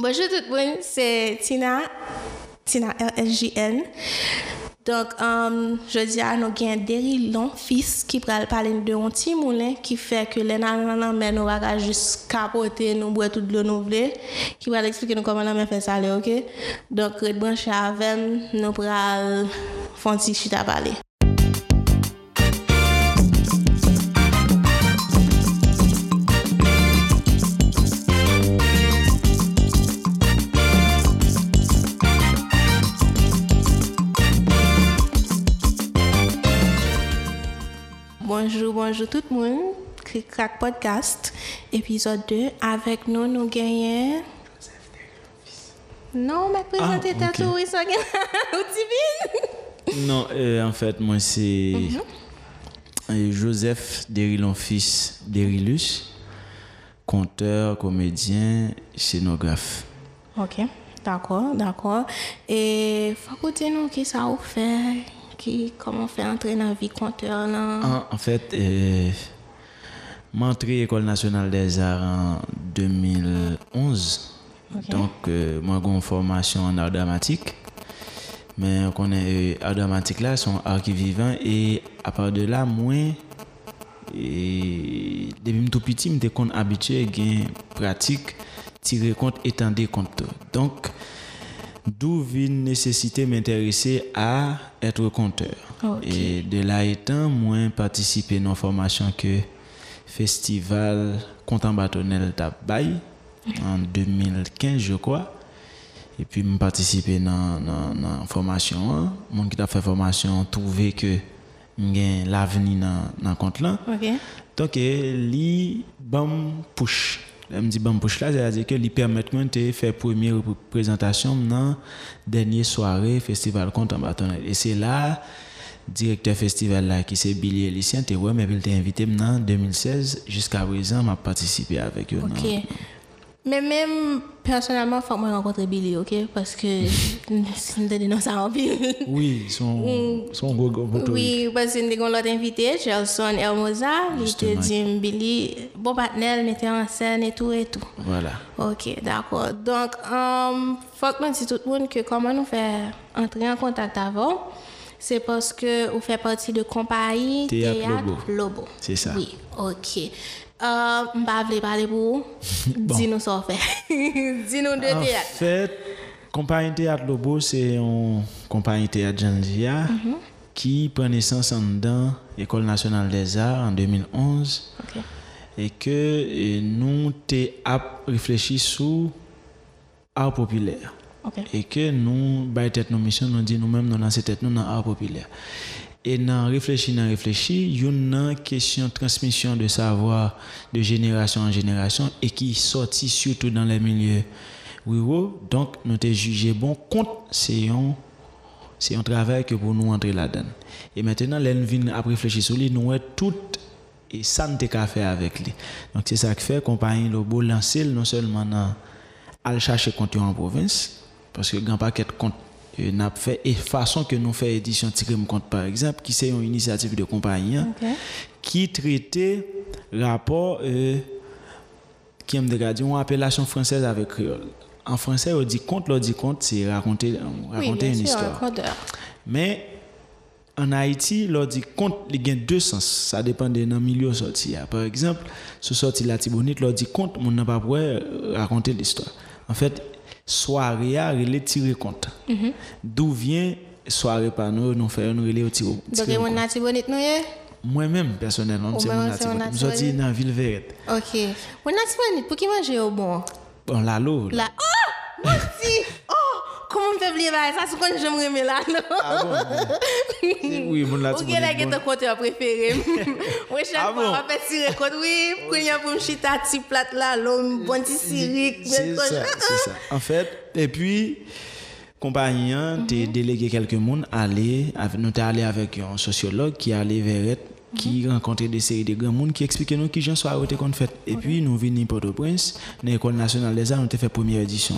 Bonjour tout le monde, c'est Tina, Tina LSJN. Donc, um, je dis à nous qu'il y Long, fils qui parle de un petit moulin qui fait que les nanas mais nous va juste capoter, nous boire tout le nous voulons, qui va expliquer nous comment on fait ça, ok? Donc, Red Branch avec nous, nous pral faire un petit à parler. Bonjour, bonjour tout le monde. Crack Podcast, épisode 2. Avec nous, nous gagnons. Non, mais présenter Ah, ta ok. tour, ça gagne. Non, euh, en fait, moi, c'est Mhm. euh, Joseph Derilon fils Derilus, conteur, comédien, scénographe. Ok, d'accord, d'accord. Et faut que tu nous qui ça qui, comment faire entrer dans la vie compteur. En, fait, euh, m'entré École nationale des arts en 2011. Ok. Donc, euh, moi, j'ai une formation en art dramatique. Mais on connaît euh, art dramatique là, son art qui vivant. Et à part de là, moi, et depuis tout petit, je suis habitué à pratique, tirer compte, étendre compte. Donc, d'où vient nécessité m'intéresser à être conteur. Ok. Et de là étant, moi, participé dans une formation que Festival Content Bâtonnel Tabaye en 2015, je crois. Et puis, je participé dans la formation. Mon qui a fait formation trouvé que j'ai l'avenir dans dans compte là. Donc, li bam push. Elle me dit bam push là, c'est-à-dire que lui permet moi de faire première présentation dans dernière soirée festival compte en bâtonnet. Et c'est là directeur festival là qui c'est Billy Elicien ouais mais il t'a invité en 2016 jusqu'à présent m'a participé avec eux. ok. Mais même personnellement, faut que moi rencontrer Billy, ok? Parce que si nous donnons ça en pile. Oui, son son gros gros gros Oui, parce que nous avons l'autre invité, Gelson Elmoza. Il te dit, Billy, bon partenaire, mettait en scène et tout et tout. Voilà. Ok, d'accord. Donc, um, faut que je dise tout le monde que comment nous faire entrer en contact avant, c'est parce que vous faites partie de compagnie Théâtre Lobo. Lobo. C'est ça. Oui, ok. Euh, je ne vais pas parler pour vous. Dis-nous ça, fait. Dis-nous de En théâtre. fait, compagnie Théâtre Lobo, c'est une compagnie Théâtre Jandia Mhm. qui prend naissance en dedans École nationale des arts en 2011 Ok. et que euh, nous avons réfléchi sur art populaire. Et que nous, by tête nos missions, nous dit nous-mêmes, nous lancer tête nous dans art populaire. Et dans réfléchir, dans réfléchir, il y a une question de transmission de savoir de génération en génération et qui sortit surtout dans les milieux ruraux. Donc, nous avons jugé bon compte, c'est un, c'est un travail que pour nous entrer là-dedans. Et maintenant, venons à réfléchir sur lui, nous avons tout et ça ne qu'à faire avec lui. Donc, c'est ça qui fait compagnie Lobo lancer non seulement aller chercher compte en province parce que grand paquet compte n'a fait et façon que nous fait édition tirer compte par exemple qui c'est une initiative de compagnie hein, Ok. qui traitait rapport euh, qui aime de dire une appellation française avec créole en français on dit conte on dit conte c'est raconter Oui, raconter une sûr, histoire un mais en Haïti, l'on dit compte, il y a deux sens. Ça dépend de dans milieu sorti. Par exemple, ce sorti la Tibonite, l'on dit compte, on n'a pas pour raconter l'histoire. En fait, soirée a relé tirer compte. Mhm. D'où vient soirée par nous, nous faisons une relé au tirer Donc, on a bonnet, nous? Moi-même, personnellement, c'est mon c'est mon Tibonite. Je Tibonite. dans ville verte. Ok. On a un bonnet, pour qui manger au bon? Bon, là, l'eau. Là. Oh! Moi aussi! Comment on fait oublier ça? C'est quand j'aime aimer là, non? Ah? Oui, mon la Ok, là, qui est bon. ton côté préféré? Moi, chaque fois, on faire tirer compte. Oui, pour y chita petit plat là, l'homme, bon petit siric. C'est ça, c'est ça. En fait, et puis, compagnie, hein, t'es délégué quelques monde, aller, nous t'es allé avec un sociologue qui allait vers qui rencontrait des séries de grands monde qui expliquait nous qui arrêté qu'on fait. Et puis, nous venons Port-au-Prince, dans l'école nationale des arts, nous t'ai fait première édition.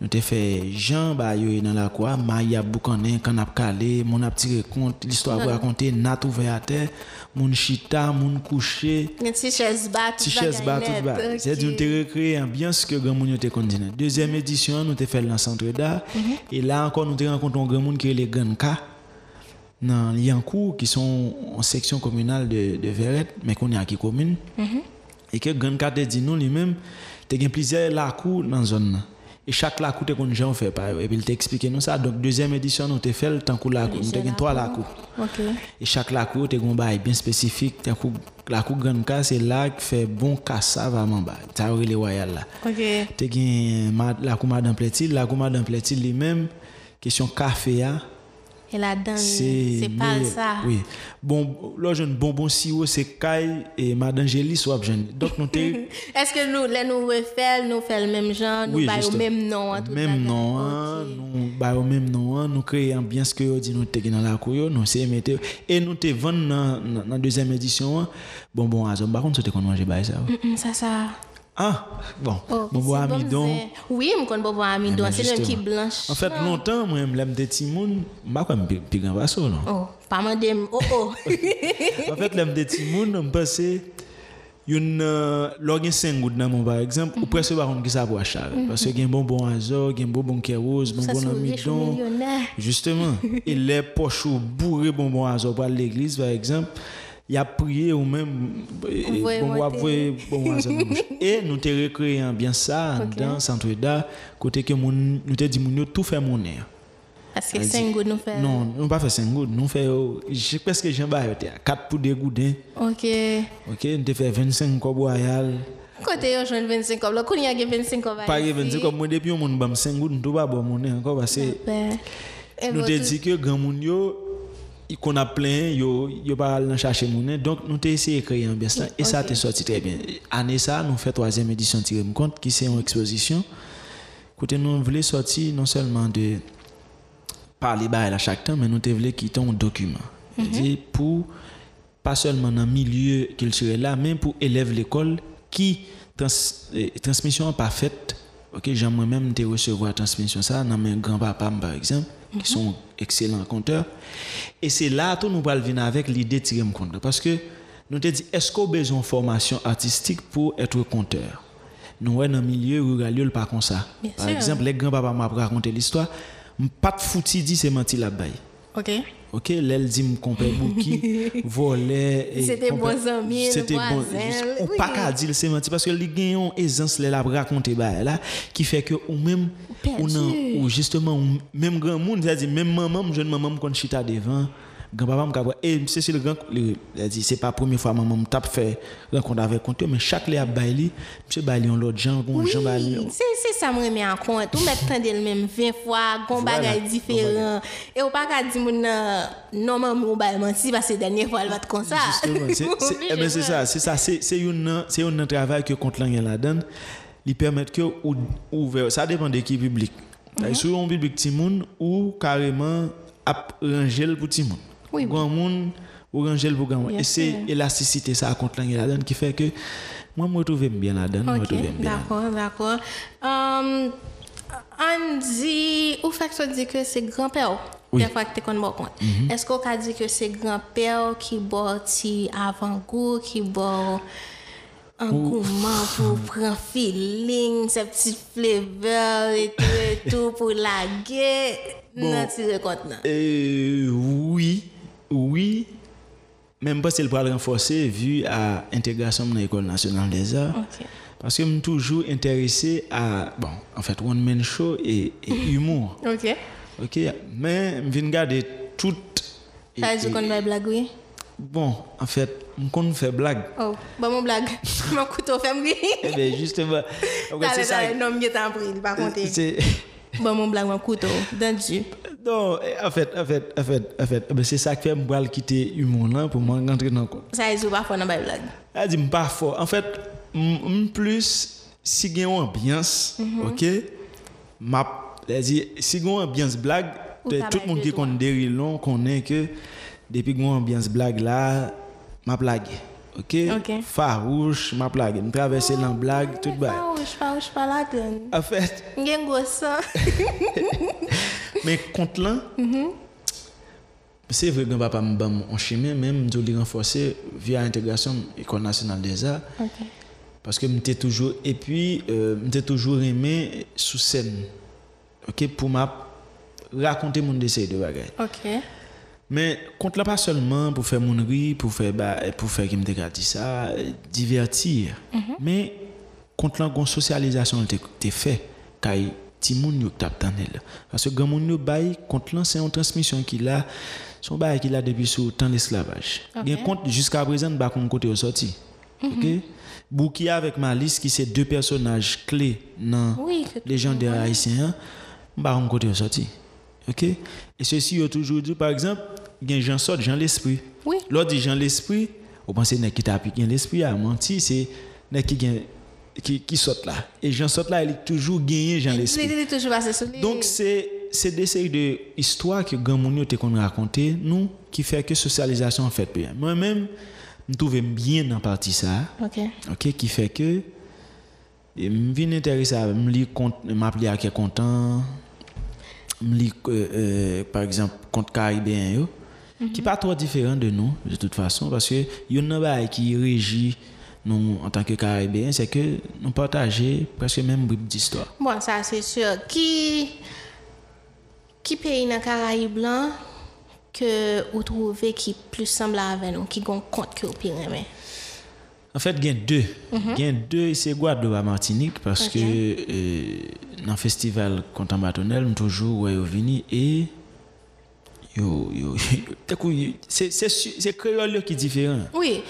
Nous t'ai fait Jean bah yo dans la cour Maya Boucané quand a calé mon a tiré compte l'histoire vous raconter nat ouvert à terre mon chita chaise batte. Ti chaise ba tout ba. C'est dire nous t'ai recréé ambiance que grand monde était continent. Deuxième édition nous t'ai fait dans centre d'art et là encore nous t'ai rencontré un grand monde qui est les Ganka dans Liancourt qui sont en section communale de de Verret mais qu'on est à qui commune. Et que Ganka te dit nous lui-même t'as gen plusieurs lacous dans zone là. Et chaque lacou te kon jan fait par et puis il t'a expliqué nous ça donc deuxième édition nous t'ai fait le temps coup lacou nous t'ai gen trois lacous. Ok. Et chaque lacou te gon bail bien spécifique. Tant coup lacou grande cas c'est là qui fait bon cassave à man bail. Ça les royal là. Ok. Te gen lacou madame Pletil, lacou madame Pletil lui-même question café a Et la donne, c'est pas ça. Oui. Bon là jeune bonbon sirop c'est caille et madame Gélie soit jeune. Donc nous Est-ce que nous, là, nous refaire, nous faire le même genre, nous Oui, bail au justement. même nom, hein, tout même nom, hein, nous bah au même nom, hein, nous créer ambiance que yo dit nous dans la cour, nous c'est mettre et nous te vendre dans dans deuxième édition. hein. Bon bon, azon par contre, c'était qu'on manger bail ça. Ça, ça. Ah, bon. Oh, bon bon c'est amidon. Oui, je connais bobo amidon. ben, C'est le même qui blanche. En fait, longtemps moi me l'aime des timoun, pas comme pi grand vaso non? Oh, pas madame. Oh, oh. En fait, l'aime des timoun, me pensé une euh, login 5 gouttes dans mon par exemple, ou presque par contre qui ça pour acheter parce que gen bonbon azor, gen bonbon qui rose, Ça, bonbon amidon. Justement, et les poches ou bourrées pour aller à l'église, par exemple, il a prié ou même bon. Et nous te recréé bien ça Ok. dans centre d'art côté que nous te dit yo tout fait mon air. Parce que c'est nous faire. Non, nous pas fait 5 gouttes, nous fait oh, j'ai presque j'en bas 4 pour des goudins. Ok. OK, nous te fait 25 cob royal. Côté, yo, joue 25 comme là. Qu'on y a 25 comme Pas 25 comme moi depuis mon bam 5 gouttes, nous pas bon mon encore parce que Eh, nous te dit que grand moun yo y- qu'on a plein yo yo pas aller chercher moun donc nous t'ai essayé de créer un là. Et ça t'est sorti très bien. Année ça nous fait troisième édition tirer compte qui c'est une exposition. Côté nous voulons sortir non seulement de parler bail à chaque temps mais nous te voulons quitter un document. C'est-à-dire pour pas seulement dans le milieu culturel là mais pour élèves l'école qui eh, transmission pas faite. OK moi-même te recevoir transmission ça dans mes grand-papa par exemple qui sont excellents conteurs et c'est là tout nous parlons venir avec l'idée de tirer me compte parce que nous te dit est-ce qu'on a besoin de formation artistique pour être conteur nous dans le milieu rural pas comme ça. Bien par sûr. exemple les grands-papa m'a raconté l'histoire. Pas de fouti dit c'est menti la baille Ok. OK, l'elle dit compère bouki, volait C'était bons amis, C'était bon. On pas qu'à dire c'est menti. Parce que les gagnons aisance les la raconter ba là qui fait que ou même ou ou justement ou même grand monde c'est-à-dire même maman jeune maman me kon chita devant grand-papa me capable et c'est le grand dit c'est pas la première fois maman me tape fait rencontre avec compte mais chaque les a baili monsieur baili on l'autre gens on gens baili c'est c'est ça me remet en compte. Ou mettre tande le même 20 fois, gon bagay différent. Et ou pas qu'à dire moun nan, non maman ou ba menti parce que dernière fois elle va te comme ça. Justement, c'est- c'est eh ben, c'est ça, c'est ça, c'est c'est une c'est un travail que contre l'angle la lui permettre que ou, ouvert, ça dépend de qui public. Mm Sur un public petit monde ou carrément ranger le pour petit monde. Oui, oui. Grand monde ou ranger le pour grand monde. Bien Et c'est sûr. élasticité ça l'angle la donne qui fait que moi me retrouve bien la donne, me Ok, retrouve bien. d'accord, d'accord. Um, on dit, ou fait que dit que c'est grand-père? Oui. Des fois que tu connais compte. Est-ce qu'on a dit que c'est grand-père qui boit ti avant-goût, qui boit un gourmand pour prendre feeling, ces petits flavors et tout et tout pour la guerre. Non, tu. Euh, oui, oui. Même pas si le le renforcer vu à l'intégration dans l'école nationale des arts. Parce que je suis toujours intéressé à, bon, en fait, one man show et, et humour. Ok. ok, mais je viens garder tout. Ça, je et- connais ma blague, oui. Bon, en fait, je connais faire blague. Oh, bon, mon blague. mon couteau fait me Eh bien, justement, en fait, c'est ça. Dale, dale, non, m'y t'en prie, pas compter. Bon, mon blague, mon couteau, dans Dieu. Non, eh, en fait, en fait, en fait, en fait, eh ben, c'est ça qui fait que je vais quitter l'humour là pour moi rentrer dans le compte. Ça, ils ont pas fait dans ma blague. Elle dit pas fort. En fait, m plus si il y a une ambiance, OK? M'a dit si il y a une ambiance blague, Ou tout le monde qui connaît derrière long connaît que depuis une ambiance blague là, m'a blague. OK? OK. Farouche, m'a blague. Me traverser dans blague, tout bas. Farouche, farouche, pas la donne. En fait, mais contre là, c'est vrai que papa me bam en chemin, même de le renforcer via l'intégration École nationale des arts. Parce que m'étais toujours, et puis, euh, m'étais toujours aimé sous scène. OK? Pour m'a raconter mon décès de bagaille. OK. Mais contre là pas seulement pour faire mon rire, pour faire bah, pour faire qui me dit ça, euh, divertir. Mais contre là une socialisation t'es fait kay ti moun yo tap tanel. Parce que grand moun yo bay contre là c'est une transmission qu'il a son bail qu'il a depuis sous temps l'esclavage. Ok. Bien compte jusqu'à présent ba kon côté au sorti. OK? Bouki avec Malice qui c'est deux personnages clés dans Oui, légendaire haïtien, bah on côté au sorti. OK? Et ceci yo toujours dit par exemple, gen Jean sort Jean l'esprit. Oui. L'autre dit Jean l'esprit, on pense nèg qui t'a piqué l'esprit a menti, c'est nèg qui gen qui qui saute là. Et Jean saute là, il est toujours gagné Jean l'esprit. C'était toujours passé sur lui. Donc c'est c'est des séries de histoires que grand moun yo te kon raconter nous qui fait que socialisation en fait bien. Moi-même, me trouve bien dans partie ça. OK. OK qui fait que et me vinn intéressé à me lire m'appeler à quel content euh, euh, par exemple compte caribéen yo qui pas trop différent de nous de toute façon parce que yon nan qui régit nous en tant que caribéen c'est que nous partager presque même bribe d'histoire Bon, ça c'est sûr. Qui qui pays dans Caraïbes blanc que vous trouvez qui plus semble avec nous, qui gon compte que vous pire? En fait, il y a deux. Il y a deux, c'est Guadeloupe à Martinique parce que euh, dans le festival Bâtonnel, nous toujours ouais, venu et yo, yo, coup, c'est c'est su- c'est créole qui est différent. Oui,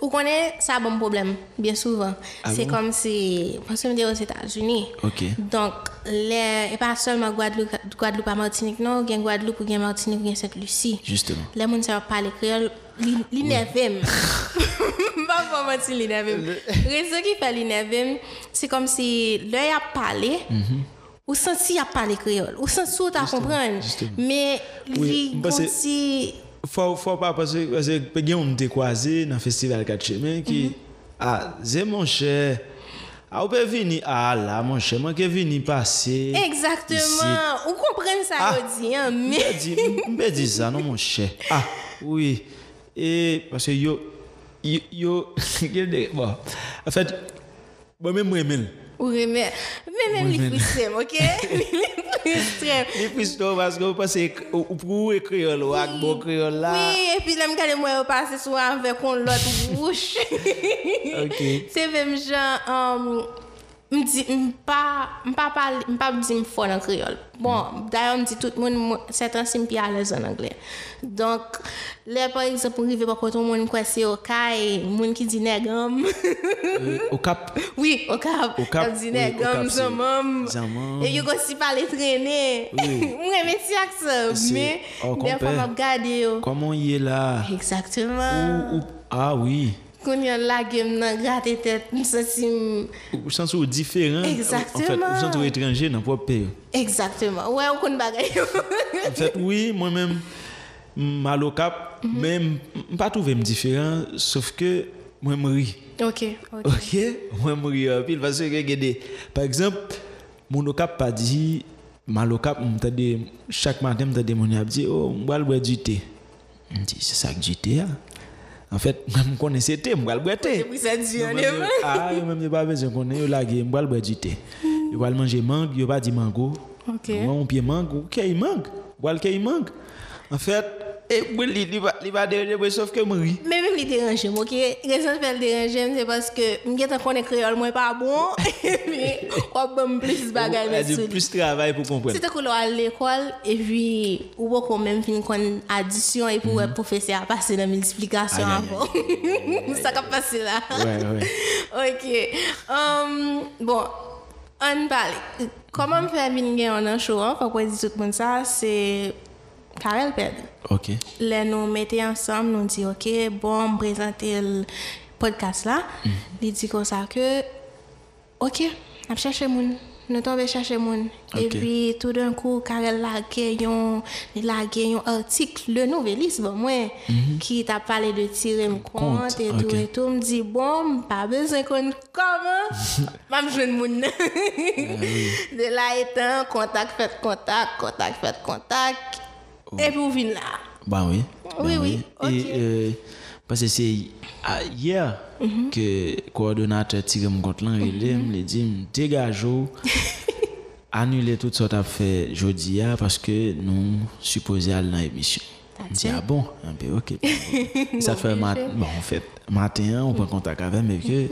vous connaissez ça bon problème bien souvent. Ah c'est bon? comme si parce que je me dis aux États-Unis. OK. Donc, les, et pas seulement Guadeloupe, Guadeloupe à Martinique, non, il y a Guadeloupe, il y a Martinique, il y a Sainte-Lucie. Justement. Les gens savent parler créole, l'inévème. Pas pour mentir, l'inévème. Raison qui fait l'inévème, c'est comme si l'œil a parlé, ou senti a parlé créole, ou senti ou t'as comprendre. Mais, Oui. Faut faut pas parce que parce que il y a un te croisé dans le festival quatre chemins qui ah, c'est mon cher. Ah, vous pouvez venir ah là mon cher, moi qui venir passer. Exactement. Ou comprendre ça, Ah. hein. Mbe di, di ça, non, mon cher. Ah, oui. Et parce que yo, yo, yo, bon. En fait, bon, moi, même. Oui, mais, mais même Oui, les mais- frustrés, ok? Les plus tôt, parce que vous pensez, ou ou pour vous, créole, ou avec bon créole là. Oui, et puis là, je regarde moi passer souvent avec un l'autre bouche. Ok. C'est même genre, m di m pa m pa pal m pa di m fon an kriol. Bon dayan m di tout moun setan si m pi alez an angle donk le par exemple m rive pa koton moun kwa se okay moun ki di negam okap oui okap okap di negam zanmam e yo gosi pale trene m reme si ak sa me defan m ap gade yo. Koman ye la ou ou ah oui. Il y a la game dans gratte tête, me senti Ou sens ou différent. En fait, Exactement. ou sens ou étranger dans propre pays. exactement. Ouais, on connaît bagay. En fait, oui, moi-même, mal au cap, mais m- m- pas trouvé m différent, sauf que moi, je ris. OK, OK. Ok, moi, je ris pile parce que, regardez, par exemple, mon cap pas dit, mal au cap, m'entendait- chaque matin, m'entendais mon a dit, oh, je vais boire du thé. Je dis, c'est ça que du thé, hein? En fait, je connaissais thé, je vais thé. Je- Ah, je pas besoin yo lagué, je vais boire du thé. Je vais manger mangue, je pas dit mango. OK. Moi, on pied mangue, ok, mangue. Boire qu'il mangue. En fait, et oui, il il va il va déranger, sauf que je ris. Mais même les déranger, ok? Raison de faire le déranger, c'est parce que je connais créole, moi pas bon. Mais on peut plus bagay Il a mettre du sur plus de travail pour comprendre. C'était que à l'école et puis ou pas quand même fin qu'on addition et pour le professeur a passé dans aïe, avant. Ça a passé là. OK. Um, bon, on parle. Comment me faire venir en un show, hein, faut qu'on dise tout le monde ça, c'est Karel Ped. Ok. Là, nous mettons ensemble, nous dit OK, bon, on présente le podcast là. Il dit comme ça que OK, on cherche moun. nous tombons chercher moun. Et Ok. puis, tout d'un coup, Karel lage yon, lage yon article, le nouveliste, bon, moi, qui t'a parlé de tirer mon compte Mhm. Et tout et tout. Me dit, bon, pas besoin qu'on comment, besoin de moun. Ah De là étant, contact, fait contact, contact, fait contact. Et puis, on vient là. Bah oui. Oui, Ben oui. Et, euh, parce que c'est ah, hier Mhm. que le coordonnateur compte là, il me dit, dégage, annuler tout que tu as fait jeudi ah, parce que nous supposés aller dans l'émission. Je dis, ah bon, ah, ben, ok. ça fait mat obligé. bon, en fait, matin, on prend contact avec mais que.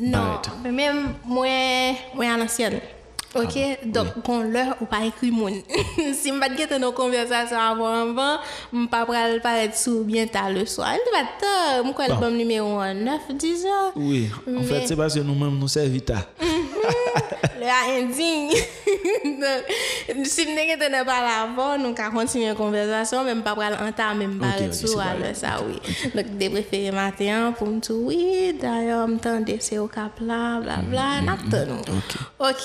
Non, Paraître. mais même moi, moi à l'ancienne. Ok, donc quand l'heure ou pas écrit moun. si je pas de nos conversations avant avant, je pas pral paraître sous bien tard le soir. Il va tard, Bon. le bon numéro 9 10 heures. Oui, en fait, c'est parce que nous-mêmes nous servitons. Le a ending. Si mne gen te ne pala avon, nou ka kontinye konversasyon, men pa pral antan, men pa retou alè sa wè. Dok de preferi maten pou m tou wè, dayo m tan de se ou kap la, bla bla, nap ton nou. Ok.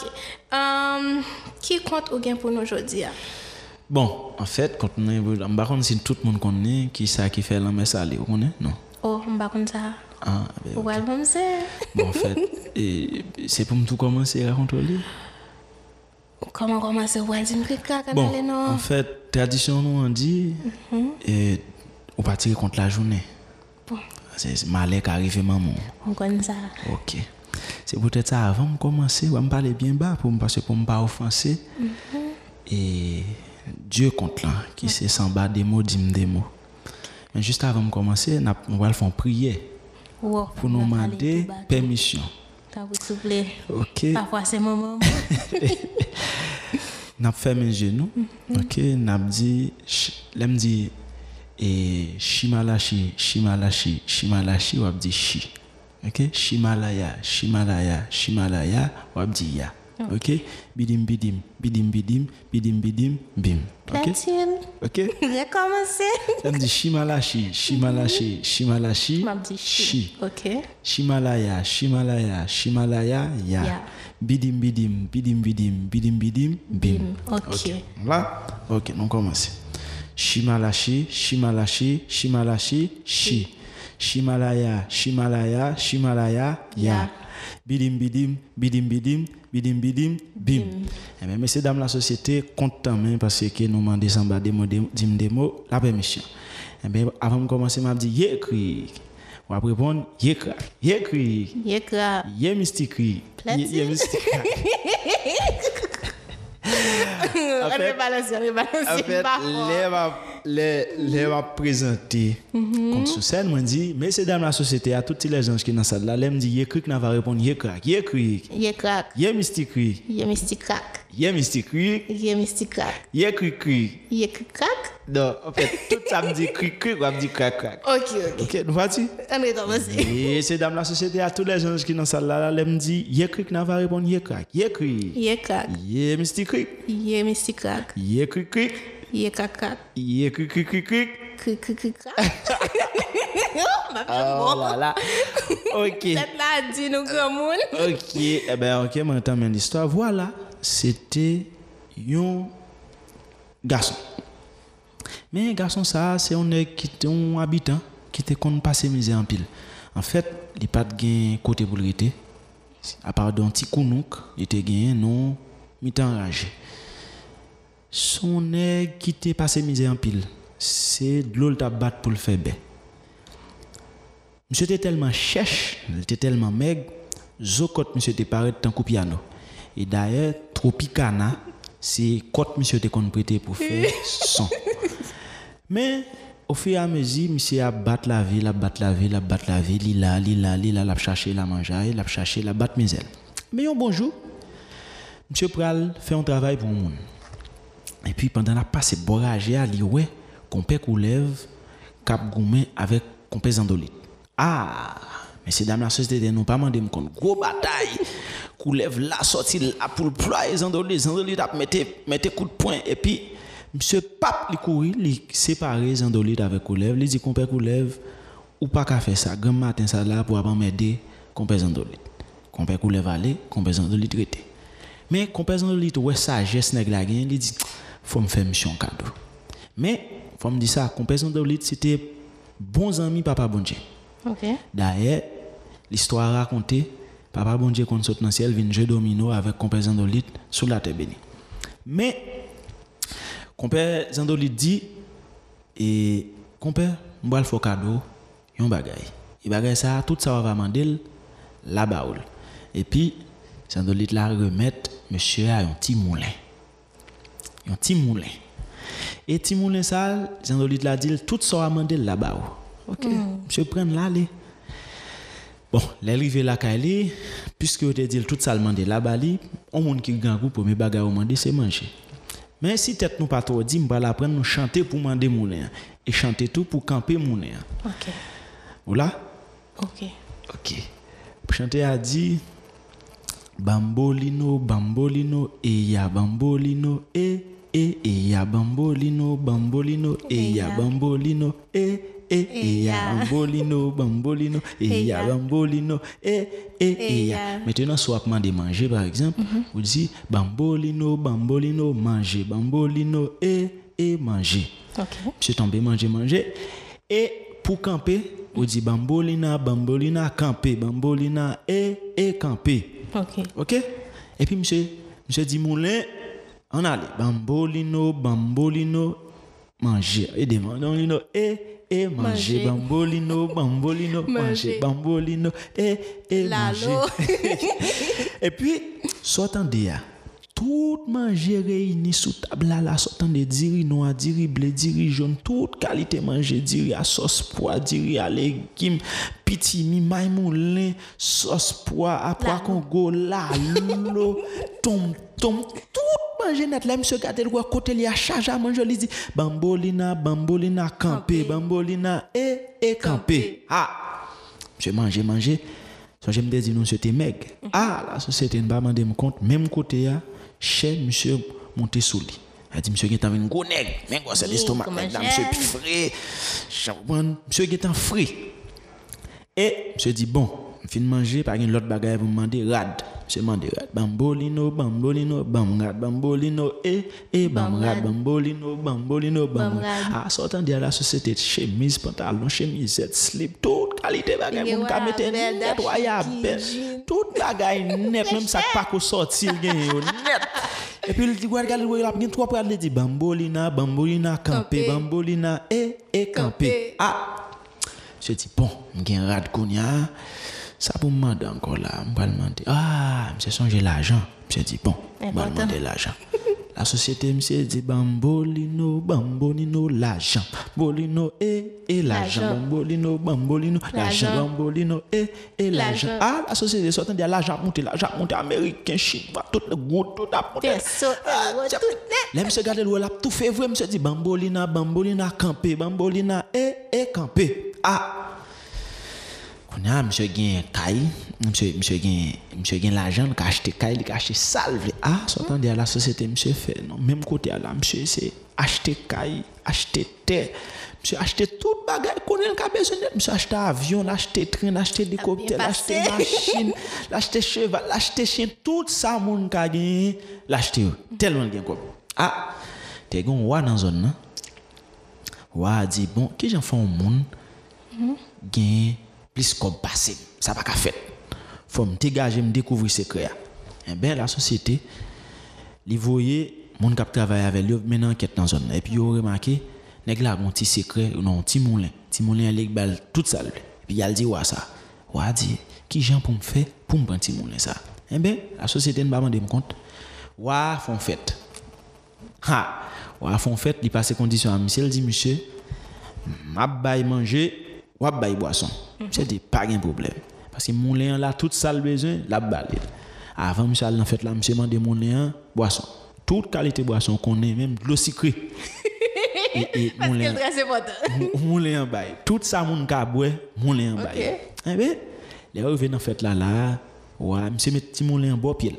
Ki kont ou gen pou nou jodi ya? Bon, an fèt, kont nou, m bakon si tout moun konnen ki sa ki fè lan mè sa li, ou konnen? Non. Oh, m bakon sa. Ah, ben, Ou elle comme ça. Bon, en fait, et c'est pour me tout commencer à contrôler. Comment commencer? À dire que Bon, en fait, tradition nous on dit, et on va tirer contre la journée. Bon, C'est malheur qui arrive maman. on connaît ça. Ok. C'est peut-être ça avant de commencer, on va me parler bien bas pour me que pour me pas offenser. Et Dieu compte là, qui c'est sans bas des mots, dit des mots. Mais juste avant de commencer, on va faire prier Wow, pour nous demander permission. S'il vous plaît. OK. Parfois c'est maman. N'a fermé genou. OK, n'a dit l'aime dit et shimalashi shimalashi shimalashi ou dit shi. OK, shimalaya shimalaya shimalaya ou dit ya. Ok bidim bidim bidim bidim bidim bidim bim ok ok J'ai commencé. l'aime dit shimalashi shimalashi shimalashi M'a dit shi. OK. Shimalaya, Shimalaya, Shimalaya, ya. Ya. Bidim, bidim, bidim, bidim, bidim, bidim, bim. OK. Là, ok, on commence. Shimalashi, Shimalashi, Shimalashi, shi. Shimalaya, Shimalaya, Shimalaya, ya. Bidim, bidim, bidim, bidim, bidim, bidim, bim. Eh bien, messieurs, dames, la société, content même parce que nous demandons sans bas des mots, des des mots, la permission. Eh bien, avant de commencer, m'a dit, yé, cri. On va répondre, yé, crack, yé, cri. Yé, mystique, cri. Yé, mystique, fait- En fait, les les m'a présenté contre sous scène moi dit messieurs dames la société à toutes les gens qui dans salle là les me dit yé cri n'a va répondre yé crack yé crack. yé mystique est mystique crack. Yé mystique est mystique crack. yé cri cri Il est crack. non en fait tout ça me dit cri cri ou me dit crack crack OK, OK. OK nous voici On est commencé. et c'est dames la société à tous les gens qui dans salle là les me dit yé cri n'a va répondre yé crack yé cri est crack. yé mystique est mystique crack. yé cri cri Il est crack crack. yé cri cri cri cri Crack crack crack. Oh, ma oh là là OK Peut-être là, dit nous grand monde. Ok, eh ben ok, moi j'entends l'histoire. Voilà, c'était un garçon. Mais un garçon ça, c'est un était un habitant qui était qu'on passer misère en pile. En fait, il pas de côté pour le. À part d'un petit kounouk, il était gagné non mi-temps enragé. Son nèg qui était passé misère en pile, c'est de l'eau battre pour le faire bain. Monsieur était tellement chèche, il était tellement maigre, Zokot monsieur était pareil tant coup piano. Et d'ailleurs, Tropicana, c'est côte monsieur qu'on prêté pour faire son. Mais au fur et à mesure, monsieur a battu la ville, a battu la ville, a battu la ville, il a, il a, il a, il a cherché la manger, il a cherché la battre misère. Mais un bonjour, monsieur Pral fait un travail pour le monde. Et puis pendant la passe il a ouais, qu'on peut lève cap gourmet avec compé zandolite. Ah, mais ces dames la société n'ont pas demandé compte gros bataille. Coulève la sortie là pour le ployer zandolite, zandolite a mettez mettez coup de poing et puis monsieur pape li courir, li séparer zandolite avec coulève, li dit compé coulève ou pas qu'à faire ça. Grand matin ça là pour avoir m'aider compé zandolite. Compé coulève aller, compé zandolite traité. Mais comparaison de lit ouais sagesse nèg la gen, il dit faut me faire mission cadeau. Mais faut me dire ça, comparaison de lit c'était bons amis papa bon Dieu. OK. D'ailleurs, l'histoire racontée, papa bon Dieu quand saute dans le ciel vient jouer domino avec comparaison de lit sous la terre bénie. Mais comparaison de lit dit et compère, m'ba le faire cadeau, yon bagay. Et bagay ça tout ça va mandel la baoul. Et puis Sandolit la remettre monsieur a un petit moulin. Un petit moulin. Et petit moulin ça, Sandolit la dit tout ça va mandel la baoul. OK, monsieur prend là les Bon, l'arrivée là Kali, puisque vous te dit tout ça le mandé là-bas, on monde qui grand groupe pour mes bagages demander c'est manger. Mais si tête nous pas trop dit, la prendre nous chanter pour mander moulin et chanter tout pour camper moulin. OK. Voilà? OK. OK. Chanter a dit Bambolino, bambolino, e ya bambolino, e, e, e ya bambolino, bambolino, e ya bambolino, e, e, e ya bambolino, bambolino, e ya bambolino, e, e, e ya. Maintenant, soit de manger, par exemple, vous dites bambolino, bambolino, manger, bambolino, e, e, manger. OK. Monsieur tombé, manger, manger. Et pour camper, vous dites bambolina, bambolina, camper, bambolina, et, et camper. OK. OK? Et puis, monsieur, monsieur dit moulin, on allait. Bambolino, bambolino, manger. Et des bambolino, et, et manger. Manger. Bambolino, bambolino, manger. Bambolino, et, et manger. Et puis, sortant de là, tout manger réuni sous table là, sortant de diri noir, diri blé, diri jaune, toute qualité manger, diri à sauce pois, diri à légumes, petit mi maï moulin, sauce pois, à pois congo, là, l'eau, tom tom, tout manger net là, monsieur gade le côté li a charge à manger, il dit bambolina, bambolina, campé, bambolina, et, et campé. Ah! Monsieur manger, manger. So, je me dis, non, c'était meg. Ah, la société ne pas demander me compte. Même côté, là, chez monsieur monté sous lit. Elle dit, monsieur, il est un gros nègre. Mais quoi, c'est l'estomac. j'aime. Monsieur, frais. Monsieur, est en frais. Et, monsieur dit, bon, fin de manger, par exemple, l'autre bagaille, vous me demandez, rad. Monsieur demande rad. Bambolino, bambolino, bam rad, bambolino, et, et, bam Bam rad, rad. bambolino, bambolino, bam Bam rad. rad. Ah, sortant de la société, chemise, pantalon, chemisette, slip, toute qualité bagaille, vous me mettez bel, Tout bagaille net, même ça pas qu'on sorti, il gagne net. Et puis il dit, regarde, il a trois points, il dit, bambolina, bambolina, campé, bambolina, et, et campé. Campé. Ah! Je dis, bon, je un rad kounya, ça pour me encore là, je vais demander, ah, je songe l'argent. Je dis, bon, je vais demander l'argent. La société, monsieur dit bambolino, bambolino, l'argent. Bolino, et, et l'argent. Bambolino, bambolino, l'argent. L'argent. Bambolino, et, et l'argent. L'argent. Ah, la société, sortant de l'argent monté, l'argent monté américain, chinois, tout le goût, tout a monté. Là, monsieur, regardez, là, tout fait vrai, monsieur dit bambolina, bambolina, campé, bambolina, et, et campé. Ah! Konya, msye gen kay, msye gen l'ajan, li ka achete kay, li ka achete sal vle. Ah, sotan di a la sosete msye fe, non, menm kote a la msye se achete kay, achete te, msye achete tout bagay konen ka bezone. Msye achete avyon, achete tren, achete dekopte, achete masjin, achete cheval, achete chen, tout sa moun ka gen, l'achete yo. Telman gen kop. Ah, te gen wwa nan zon nan, wwa di, bon, ki jen fwa moun gen... plus comme passé ça pas qu'à fait faut me dégager me découvrir secret eh ben la société li voyait monde qui travaille avec lui maintenant enquête dans zone et puis yo remarqué nèg là bon petit secret non petit moulin petit moulin il bal tout ça et puis il a dit ouais ça ouais dit qui gens pour me faire pour me prendre petit moulin ça eh ben la société ne va demander me compte ouais font fête ha ouais font fête il passe condition à monsieur il dit monsieur m'a bail manger ou bail boisson. C'est dit pas de problème. Parce que moulin là tout ça le besoin la balle. Avant monsieur en fait là monsieur mandé moulin boisson. Toute qualité boisson qu'on est même de l'eau sucrée. Et, et Parce que moulin c'est très important. moulin en bail. Tout ça moun ka boire moulin en bail. Eh ben les arrivé dans fête là là. Ouais monsieur met petit moulin en bas pied.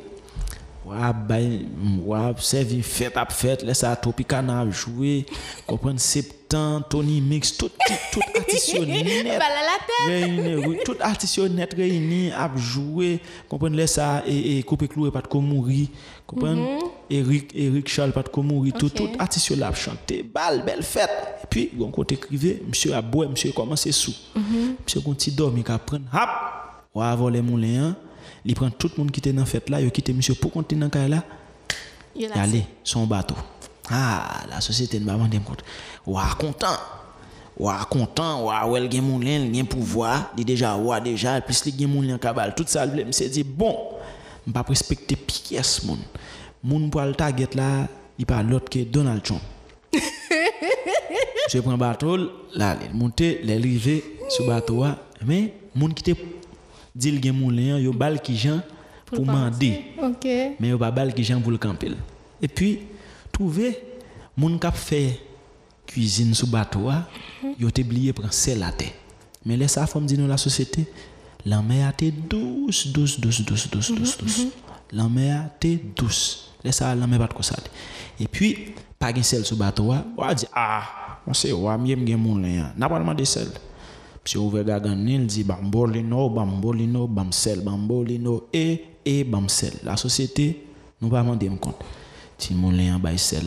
Wa bay, wa servi fête ap fête, laisse ça Tropicana ap jouer, comprendre Tony Mix, tout tout artiste yo net. La tout artiste net réunis ap jouer, comprendre laisse ça et et couper clouer pas de mourir, comprendre? Eric Eric Charles pas de mourir, tout tout artiste là ap chanter, bal belle fête. Et puis gon côté crivé, monsieur a boire, monsieur commence sous. Monsieur gon ti dormi ka prendre, hop, wa avoir les moulins, hein. il prend tout le monde qui était dans fête là, il quitte monsieur pour continuer dans kay là. Aller, son bateau. Ah, la société ne va pas compte. Ouah, content. Ouah, content. Ouah, ouais, gen moulin, gen pouvoir. Il déjà, ouah, déjà, plus li gen moulin kabal. Tout ça, je me suis dit, bon, je pas respecter pièce, moun. Moun pour le target là, il parle l'autre que Donald Trump. Je prends bateau, là, il monte, il arrivé sur bateau, là. mais moun qui te dit le gen moulin, yo bal qui jan pour demander mais yo pas bal qui j'en pour le camper. Et puis trouver moun kap fait cuisine sous bateau ah, mhm. yo te oublié prend sel la terre. Mais laisse ça femme dit nous la société la mer a douce douce douce douce douce mhm, douce douce. Mhm. la mer a douce. Laisse ça la mer pas comme ça. Et puis pas gen sel sous bateau ah, on dit ah on sait ouais mieux me mon là ah. n'a pas demandé sel. Pse ouve gagan nil di bambolino, bambolino, bamsel, bambolino, eh, eh, e, e, bamsel. La sosyete nou pa mande m kont. Ti moulin en bay sel.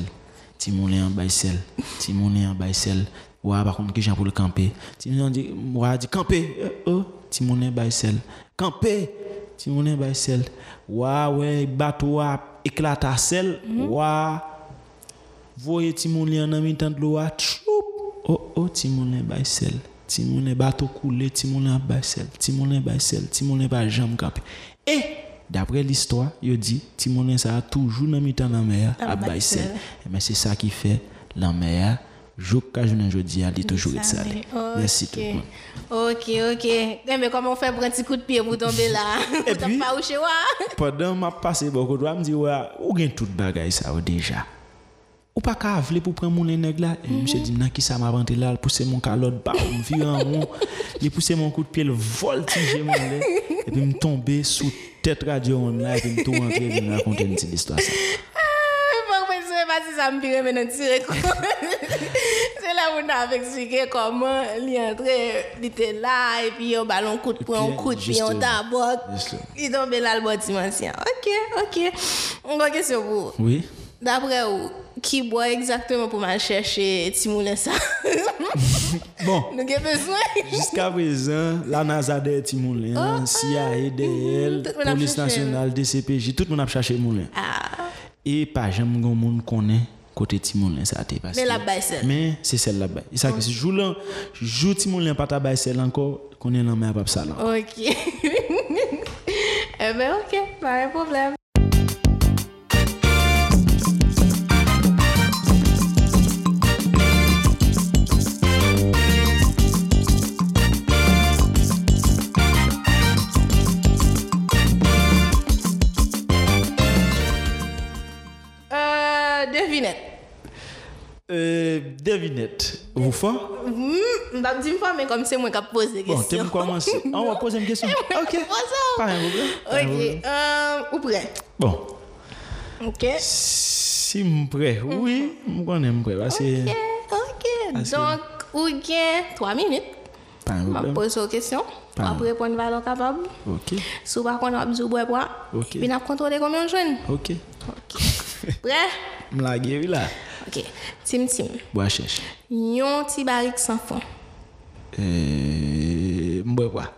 Ti moulin en bay sel. Ti moulin en bay sel. Ouah par contre qui j'en pour le camper. Ti moulin dit ouah dit camper. Euh, Oh, ti moulin bay sel. Camper. Ti moulin bay sel. Ouah ouais bateau éclate à sel. Ouah voyez ti moulin en mi-temps de l'eau. Oh oh ti moulin bay sel. Ti moulin bateau coulé, ti moulin bay sel. Ti moulin bay sel, ti moulin bay jambe camper. Et d'après l'histoire, il dit ti moulin ça a toujours dans mi-temps la mer à bay bay sel. sel. Mais c'est ça qui fait la mer jour ka journée jodi a dit toujours être Ça, salé. mais- Merci tout le monde. OK, OK. Eh, mais comment on fait pour un petit coup de pied pour tomber là? Et puis- Pendant m'a passé beaucoup de temps, me dit ouais, ou gen tout bagay ça déjà. Ou pas ka vle pour prendre mon nèg là, et monsieur dit nan qui ça m'a rentré là, il pousse mon calotte bas, me vire en rond, il pousse mon coup de pied, le voltige mon lait, et puis me tomber sous tête radio on là et puis me tout rentrer me raconter une petite histoire ça. Pas si ça me pire maintenant tirer C'est là où on a expliqué comment il est entré, il était là et puis on ballon coup de poing, un coup de pied, on tabote. Il tombe là le dimension. OK, OK. On va question pour vous. Oui. D'après vous, qui boit exactement pour m'aller chercher Timoulin ça Bon, Nous avons besoin. jusqu'à présent, la NASA de Timoulin, CIA, DL, a Police cherché. nationale, DCPJ, tout le monde a cherché Moulin. Ah, Et pas jamais grand monde connaît côté Timoulin ça a été passé. mais la baisse. seule. Mais c'est celle là-bas. Et ça que si joue là, joue Timoulin pas ta baisse celle encore, qu'on est dans mais pas ça là. Ok. eh ben ok, pas de problème. devinette. Vous faites Je ne dis pas, mais comme c'est moi qui pose des questions. Bon, tu peux commencer. On va poser une question. ok. Pas un problème. Ok. Euh, ou prêt Bon. Ok. Si je prêt, oui, mhm. je connais prêt. Ok. Ok. Donc, ou bien 3 minutes. Pas un problème. Je pose une question. Après, répondre valeur capable. Ok. Si vous ne pouvez pas dire bois, ok. Puis, on contrôler combien de jeunes. Ok. Ok. Prêt Je la là. Ok. Tim Tim. Bois cherche. Yon barrique sans fond. Euh, m'bois quoi?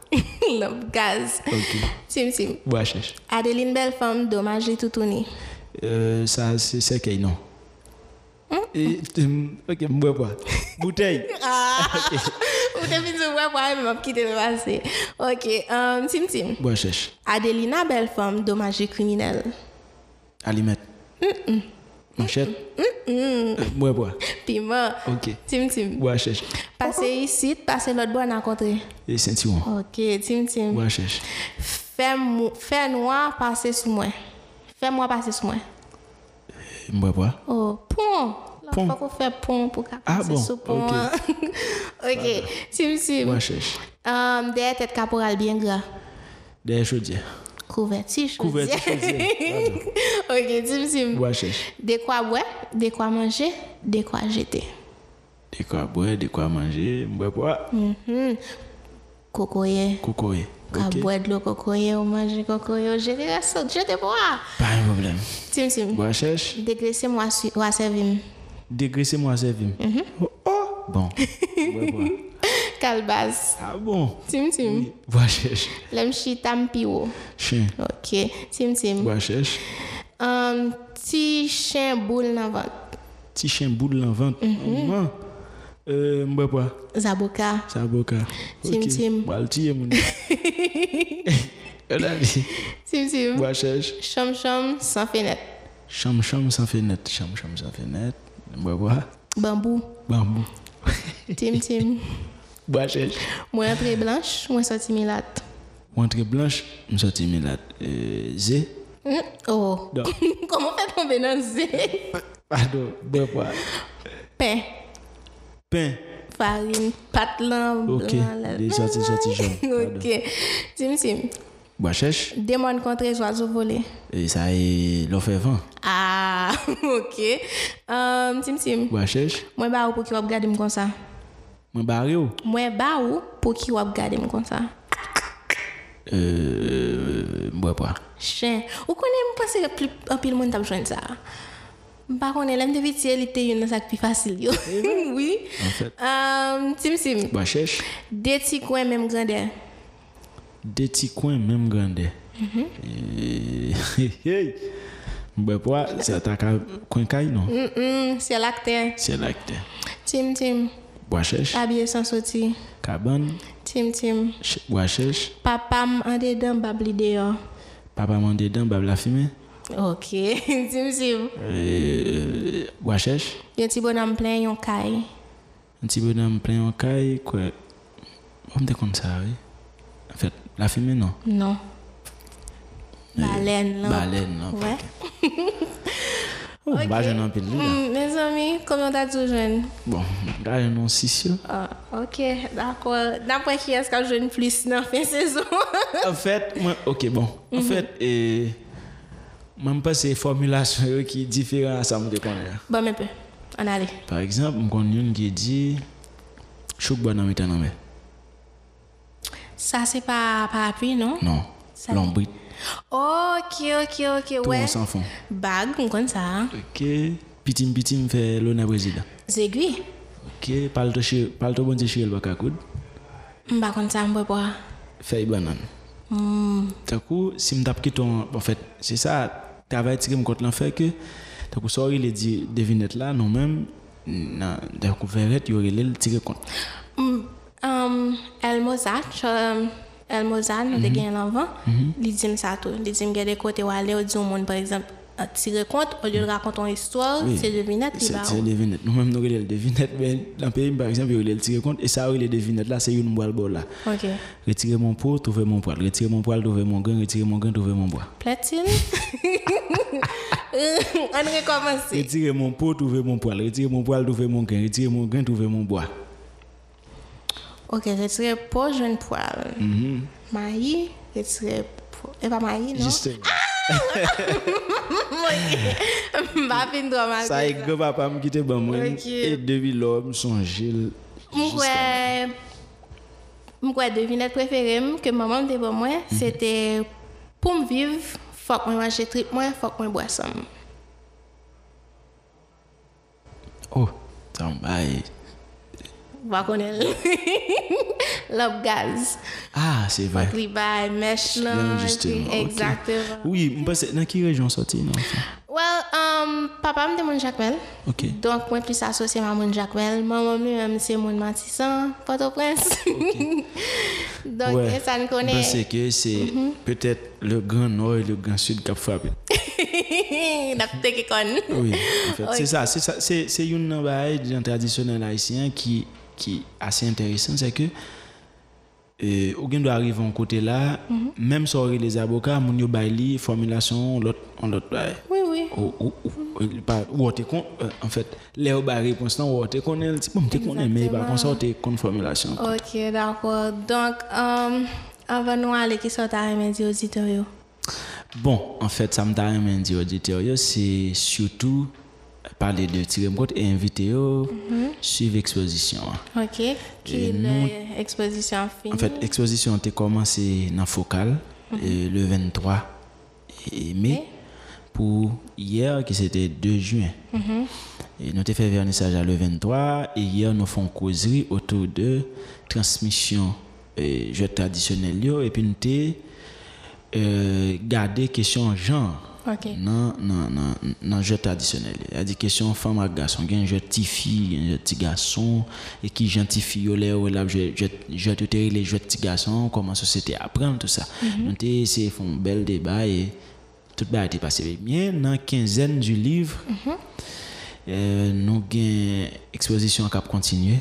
Lampe gaz. OK. Tim Tim. Bois cherche. Adeline belle femme, dommage et tout tourné. Euh, ça c'est c'est qu'il non. Et, hum, ok, m'bois quoi? Bouteille. Ah! Ou te fin de bois bois, mais m'a quitté le passé. Ok. Um, Tim Tim. Bois cherche. Adelina belle femme, dommage et criminel. Alimette. Manchette. Euh, M'bois quoi? Piment. OK. Tim Tim. Bois cherche. Passez ici, passez l'autre bois à rencontrer. Et ceinturon. Ok, Tim Tim. Fais, mou- fais noir passer sous moi. Fais-moi passer sous moi. M'bois quoi? Oh, pont. Là, Pont. faut qu'on fait pont pour qu'à Ah bon, ok. ok, Tim Tim. Cherche. Um, derrière tête caporal bien. Des chaudières. Kouverti, je Kouverti, ok, dis msim. Ouè chèche. De kwa bwe, de kwa manje, de kwa jete. De kwa bwe, de kwa manje, mbwe kwa? Mm -hmm. Kokoye. Kokoye. Kwa okay. bwe dlo kokoye, ou manje kokoye, ou jete gaso, jete bwa. Pa yon problem. Dis msim. Ouè chèche. Degrese mwa, mwa servim. Degrese mwa servim. Mm -hmm. Oh, oh, bon. Mbwe kwa? Calbas. Ah bon? Tim Tim. Bois chèche. Lem. Chien. Ok. Tim Tim. Bois chèche. Um, ti chien boule nan vent. Petit chien boule en vente. Maman. Euh, bois quoi? Zaboka. Ça boca. Tim, tim. Bois tiye dit. Tim Tim. Bois chèche. Chom chom sans fenêtre. Chambre, chambre sans fenêtre. Sans fenêtre. Bois? Bambou. Bambou. Tim Tim. Bois chèche. Moi entrée blanche, moi sorti milate. Entrée blanche, je sorti milade. Euh, zé? Hmm? Oh. Comment fait tomber dans Z? Pardon. Bois quoi? Pain. Pain. Farine. Pâte blanc. Ok. Les sorties, sorties jaunes. Ok. Tim Tim. Bois chèche. Démon contre les oiseaux volés. Et ça est l'offre vent. Ah, ok. Um, Tim Tim. Bois chèche. Moi ba ou pour qui wap gade m comme ça. Mwen bare ou? Mwen bare ou pou ki wap gade m kon sa? Euh, mwen pa. Chen. Ou konen m pase apil moun tap jwen sa? Mpa konen lem de vitye li te yon nan sak pi fasil yo. Eh oui. En fait. Um, sim sim. Ba chèche? De ti kwen menm grande. De ti kwen menm grande. Mhm. Eh, mwen pa, se ta kwen kay non? Mm -mm, se lakte. Se lakte. Sim sim. Bois chèche. Habillé sans sortir. Cabane. Tim Tim. ch- Bois chèche. Papa en dedans, babli dehors. Papa m'en dedans, bab la fumée. Ok. Tim Tim. Euh, bois chèche. Yon ti bonhomme plein, yon caille. Un petit bonhomme plein en caille, quoi. On me comme ça, oui. En fait, la fumée, non. Non. Baleine, là. Baleine, non. Ouais. Oh, bah, je n'en. Hmm, mes amis, comment t'as tout jeune? Bon, là, je n'en six, yo. Ah, ok, d'accord. D'après qui est-ce que je jeune plus dans la fin de saison? En fait, moi, ok, bon. En fait, et, moi, je pense que c'est formulation yo qui est différente à ça, me connais. bon, mais peu. On allait. Par exemple, je connais une qui dit, chouk bon dans. Ça, c'est pas parapluie, non? Non, l'ombrite, Ok, ok, ok, wè. Tou ouais. an san fon. Bag, m kon sa. Ok, pitim pitim fe lona brezida. Zegwi. Ok, pal to, pal to bonte shirel baka koud. M bakon sa m bwe pwa. Fe i banan. Mm. Takou, si m tap ki ton, en fèt, fait, se sa, travay tire m kont lan fe ke, takou sori le di devinet la, nou men, nan, takou verret yore le tire kont. M, um, el mozat, chou, um, El Mozart, nous avons gagné l'envant. Il dit ça tout. Il dit a des côtés où aller, dit au monde, par exemple, à tirer compte, au lieu de raconter une histoire, c'est devinette, C'est devinette. Nous-mêmes, nous avons devinette, mais dans le pays, par exemple, il tiré compte, et ça, les devinette là, c'est une boîte là. Ok. Retirer mon pot, trouver mon poil. Retirer mon poil, trouver mon grain. Retirer mon grain, trouver mon bois. Platine? On recommence. Retirer mon pot, trouver mon poil. Retirer mon poil, trouver mon grain. Retirer mon grain, trouver mon bois. Ok, retirer pas jeune poil. Maï, retirer po- Et pas maï, non? Justement. M'a fin droit mal. Ça est grand-papa me quitte bon moi. Ok. Et depuis l'homme, son Gilles. Mwen mwen devinette préférée que maman me dit pour moi, c'était pour me vivre, faut que moi manger trip que moi boire ça. Oh, ça Va connaître. Love gaz. Ah. Li bay justement. ok. Exactement. Oui, quelle région sorti non enfin? Well, um, papa me dit mon Jacmel. OK. Donc, moi plus associé à mon Jacmel. Maman lui-même, c'est mon Matissan, Port-au-Prince. Donc, Ouais. ça nous Je connaît. pense que c'est peut-être le grand nord et le grand sud qui a frappé. N'a pas de con. Oui, en fait, une bail d'un traditionnel haïtien qui est assez intéressant, c'est que euh, bien doit arriver en côté là, même si on les avocats, mon baili formulation l'autre on l'autre. Oui, oui. ou ou ou ou te kon euh, en fait les ou ba réponse là ou te connaît bon te connaît mais par contre ça te formulation Ok, d'accord. Donc, um, avant nous aller qui sont à remédier auditeurs? yo. Bon, en fait, ça me t'a rien dit auditeur, yo, c'est surtout parler de tirer compte et inviter yo suivre exposition. OK. Qui l'exposition finie. En fait, exposition a commencé dans Focal euh, le 23 et mai pour hier qui c'était 2 juin. Et nous avons fait vernissage à le 23 et hier nous faisons causerie autour de transmission euh, jeux traditionnels et puis nous avons euh, gardé question genre OK. dans dans dans dans jeu traditionnel. Il y a des questions femme à garçon. Il y a un jeu petit fille un jeu petit garçon. Et qui gentifie yo là là je je je te tire les jeux petit garçon. Comment société apprend tout ça? Donc c'est font bel débat et tout ba été passé. Bien dans quinzaine du livre euh, nous gain exposition cap continuer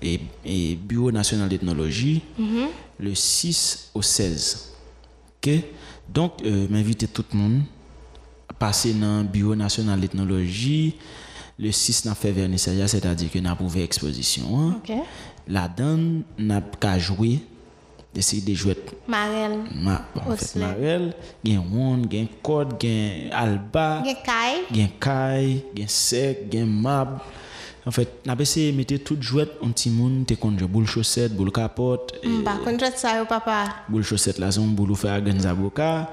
et, et bureau national d'ethnologie le 6 au 16 OK? Donc euh, m'inviter tout le monde à passer dans le bureau national d'ethnologie le 6 n'a fait vernissage c'est-à-dire que n'a exposition hein. OK. là-dedans n'a qu'à jouer essayer de jouer Marel. ma, bon, en fait, Osler. Marel, gen Won, gen Code, gen Alba, Gen Kai. gen Kai, gen Sek, gen Mab. En fait, n'a pas essayé de mettre tout jouet un petit monde, te konn boule chaussette, boule capote, et yo papa. boule chaussette là son boule faire ganzaboka.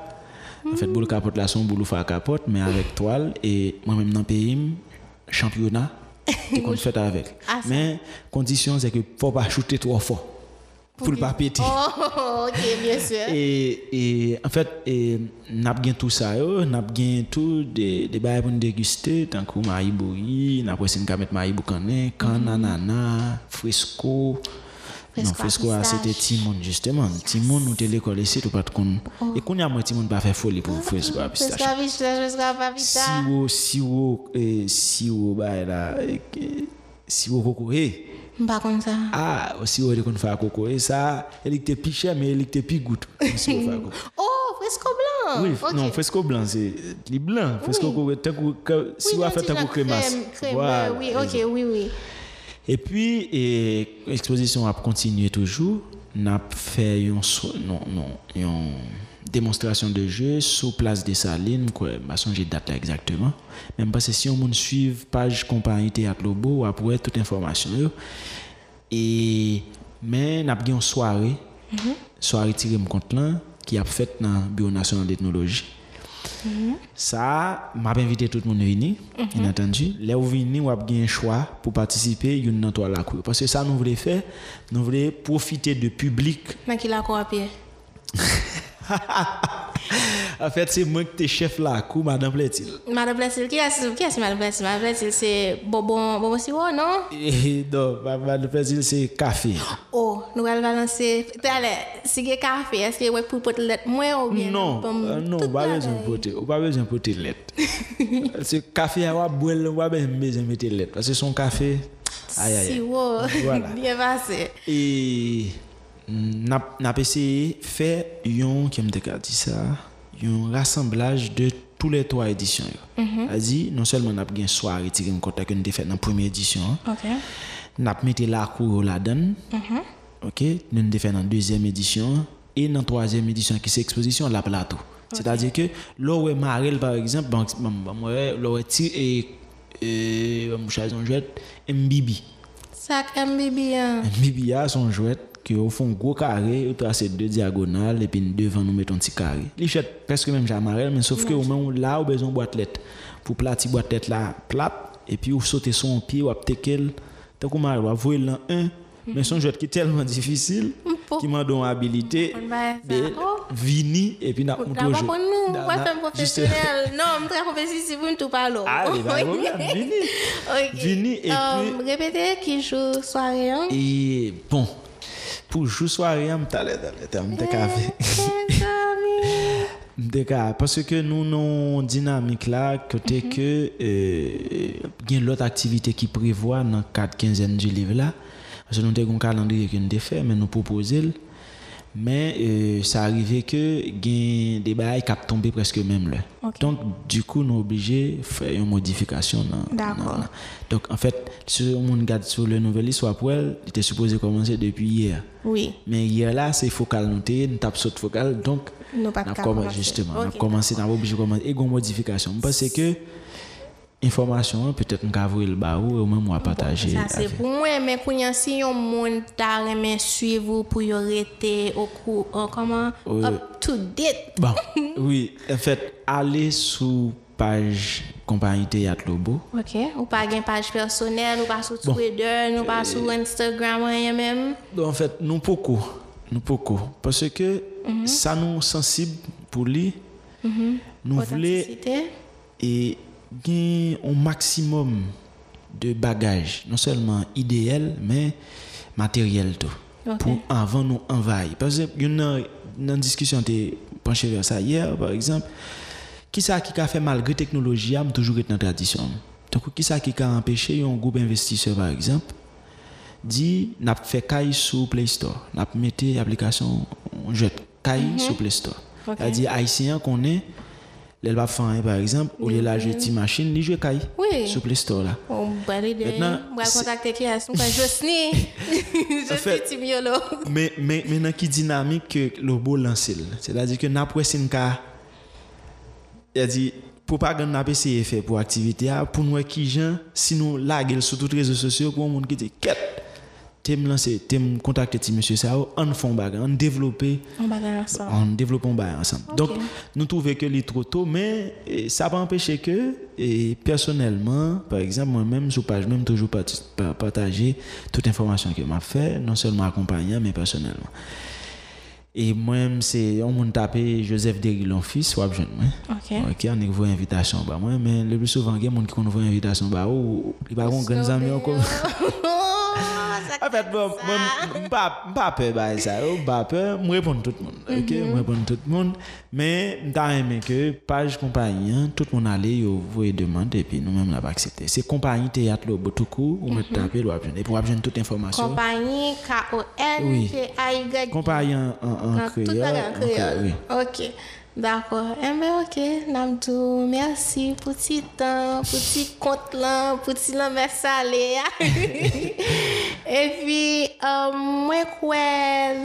En fait, boule capote là son faire capote mais avec toile et moi-même dans le pays championnat konn fait avec. Ah. Mais condition c'est que faut pas shooter trop fort. Pour le pas péter. Oh, OK, bien sûr. Et, et en fait, et, n'a bien tout ça, n'a bien tout des des bails pour nous déguster, tant que maïboui, n'a pas essayé de mettre maïbou canin, cananana, fresco. Non, Fresco Non, Fescoa, c'était Timon, justement. Timon, nous t'es l'école ici, tu pas de con. Oh. Et qu'on y a moi, Timon, pas fait folie pour Fescoa, pistache. Fescoa, pistache, Fescoa, pas pistache. Si vous, si vous, eh, si vous, bah, là, eh, si vous, coco, eh. Pas comme ça. Ah, si vous, qu'on fait coco, et ça, elle était plus chère, mais elle était plus goutte. Si vous, Oh, Fescoa blanc. Oui, okay. non, Fescoa blanc, c'est, les blancs. Fescoa, oui. si vous, faites un coup crémasse. Crème, crème, oui, ok, oui, oui. oui. Et puis, l'exposition a continué toujours. On a fait une, so- non, non, une démonstration de jeu sur place des Salines, quoi, je songe date là exactement. Même parce que si on suit page compagnie Théâtre Lobo, on pourrait toute information. Et, mais on a une soirée, soirée tirée mon compte là, qui a fait dans le Bureau national d'ethnologie. Ça, m'a invité tout le monde à venir, bien entendu. Là où venir, on a un choix pour participer, une dans la cour. Parce que ça, nous voulons faire, nous voulons profiter du public. Nan ki la ko apye. En fait, c'est moi qui suis chef la cour, Madame Plétil. Madame Blessil, ki as ki as Madame Blessil? Madame Blessil se Bobon, Bobon Siwo, non? Et donc, Madame Plétil, c'est café. Oh, nou al balanse. Te ale, si ge kafe, eske wè pou pot let mwen ou bien? Non, non, pas besoin de porter, pas besoin de porter lettre. C'est café à boire, on va bien besoin de mettre lettre. Parce que son café, aïe aïe. Siwo, Voilà. bien passé. Et n'a n'a pas essayé de faire un qui me dit ça, un rassemblage de tous les trois éditions. Mm dit non seulement n'a pas une soirée tiré en contact nous avons fait dans la première édition, Ok. n'a pas mis la cour là-dedans. OK, nous avons fait dans la deuxième édition et dans la troisième édition qui c'est exposition la plateau. C'est-à-dire que est Marel par exemple, tiré et jouet Mbibi. Sak MBB, hein. Bibi a son jouet que au fond gros carré, ou tracé deux diagonales et puis devant nous mettons un petit carré. Li fait presque même jamarel mais sauf que au moins là ou besoin boîte lettre pour plati boîte lettre là plate et puis ou sauter son pied ou aptekel tant qu'on m'a voyer là un mais son jouet qui est tellement difficile qui m'a donné habilité On de Oh. vini et puis n'a montré nous, Da- moi da- femme professionnelle. Non, je suis professionnelle pour tout parler. Allez, bah, voilà, vini. Vini, et Um, Répétez qui joue soirée. hein? Et bon, pour jouer soirée, je t'allais, t'allais, t'allais, t'allais, café. Parce que nous avons une dynamique là, côté que euh, il y a l'autre activité qui prévoit dans le cadre quinzaine du livre là. Parce que nous avons un calendrier que nous fait, mais nous proposons. Mais euh, ça arrivait que gain des bails qui tombé presque même là. Donc du coup, nous obligés de faire une modification. D'accord. Donc en fait, si on regarde sur le nouvel histoire pour elle, il était supposé commencer depuis hier. Oui, Mais hier là, c'est focal noté, nous tape saute focal, donc nous pas justement, on a commencé, on a obligé commencer et une modification. Parce que information peut-être on va le bas ou même va partager. Ça c'est pour moi, mais quand si yon moun ta remen suivre pour yon rete au cou, euh, comment, Oui. up to date. Bon, oui, en fait, aller sur page compagnie Théâtre Lobo. Ok, ou pas gen page personnelle, ou pas sur Twitter, ou pas sur Instagram, même. En fait, nous beaucoup, nous beaucoup, parce que ça nous sensible pour lui. Nous voulons Authenticité. et gagner un maximum de bagages, non seulement idéal, mais matériel tout. Ok. Pour avant nous envahir. Par exemple, il y a une, discussion qui penché vers ça hier, par exemple. Qui ça qui a fait malgré la technologie, a toujours été dans la tradition. Donc, qui ça qui a empêché un groupe investisseur, par exemple, dit, n'a fait caille sur Play Store, n'a mis l'application, on jette caille sur Play Store. C'est-à-dire, haïtien qu'on est, les va faire, par exemple, au lieu la jeter machine, il joue caille Oui. sur Play Store là. On va aller Maintenant, on va contacter qui qu'on Josny. fait- Josny Timiolo. mais mais maintenant qui dynamique que le beau lancé là. c'est-à-dire que n'a pas cas il a dit propagande n'a pas essayé faire pour activité ah, pour nous qui gens si nous laguer sur tous les réseaux sociaux pour monde qui dit quête t'aimes lancer t'aimes contacter ti monsieur ça on font bagarre on développer On ensemble. on développe un bail ensemble. Donc, nous trouvons que c'est trop tôt, mais eh, ça va empêcher que, et personnellement, par exemple, moi-même, sur page, même toujours partager toute information que m'a fait, non seulement accompagnant, mais personnellement. Et moi-même, c'est, on m'a tapé Joseph Derillon fils, ou jeune, moi. Ok. Ok, on envoie invitation, bah, moi, mais le plus souvent, il y a des gens qui envoient invitation, bah, ou, il va avoir grands amis encore. En fait, bon, je ne pas peur de ça. Je pas peur. Je réponds tout le monde. Ok, je réponds tout le monde. Mais je aimé que page compagnie, hein, tout le monde allait, vous voyez demande et puis nous-mêmes, on pas accepté. C'est compagnie théâtre, le tout court, on me taper, le Et pour avoir toute information. Compagnie Oui. K-O-N-P-A-Y. Compagnie en, créole. Ok. D'akor, mbe eh ok, namdou, mersi pou ti tan, pou ti kont lan, pou ti lan mer sale ya. e pi, um, mwen kwe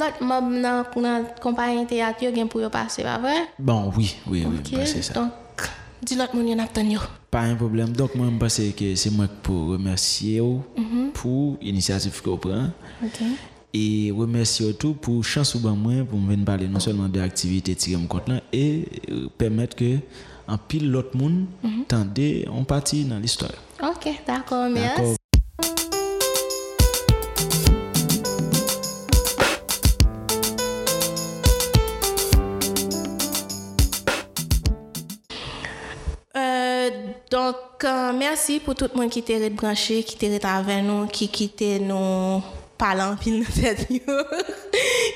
lot mob nan kounan kompanyen teat yo gen pou yo pase, ba vre? Bon, oui, oui, oui, okay. mwen pase sa. Donk, di lot moun yo nap ton yo. Pa yon problem, donk mwen pase ke se mwen pou remersye yo mm -hmm. pou inisiatif ko pran. Ok. Et remercier tout pour chance ou ben pour me venir parler non seulement de l'activité tirer mon compte et euh, permettre que en pile l'autre monde tendait on partie dans l'histoire. Ok, d'accord, merci. Euh, donc, euh, merci pour tout le monde qui était branché, qui était avec nous, qui quittait nous parlant pile dans cette yo.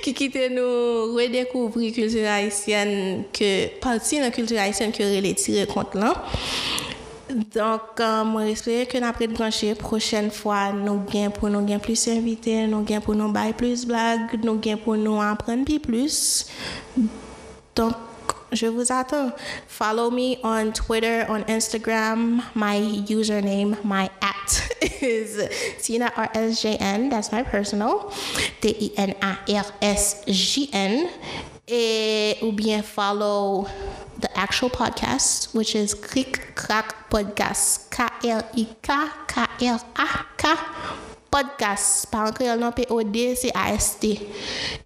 qui quittait nous redécouvrir culture haïtienne que partie de la culture haïtienne que les tiré compte là. Donc, euh, moi, j'espère que après de brancher, prochaine fois, nous gagnons pour nous gagner plus invités, nous gagnons pour nous bailler plus blagues, nous gagnons pour nous apprendre plus plus. Donc, je vous attends. Follow me on Twitter, on Instagram. My username, my at is Tina RSJN. That's my personal. T-I-N-A-R-S-J-N. Et, ou bien follow the actual podcast, which is Click Crack Podcast. K-L-I-K, K-L-A-K podcast. Par créole, non, P-O-D, c'est A-S-T.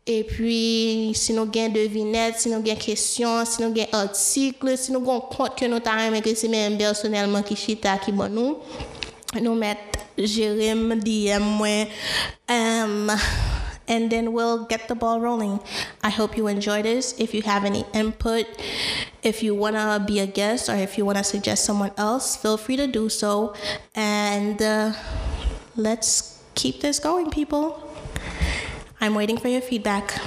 Et puis, si nous avons devinettes, si avons questions, si nous avons articles, si nous avons que c'est même personnellement qui chita qui bon nous mettons Jérém, DM, moi, um, and then we'll get the ball rolling. I hope you enjoy this. If you have any input, if you want to be a guest, or if you want to suggest someone else, feel free to do so. And uh, let's keep this going, people. I'm waiting for your feedback.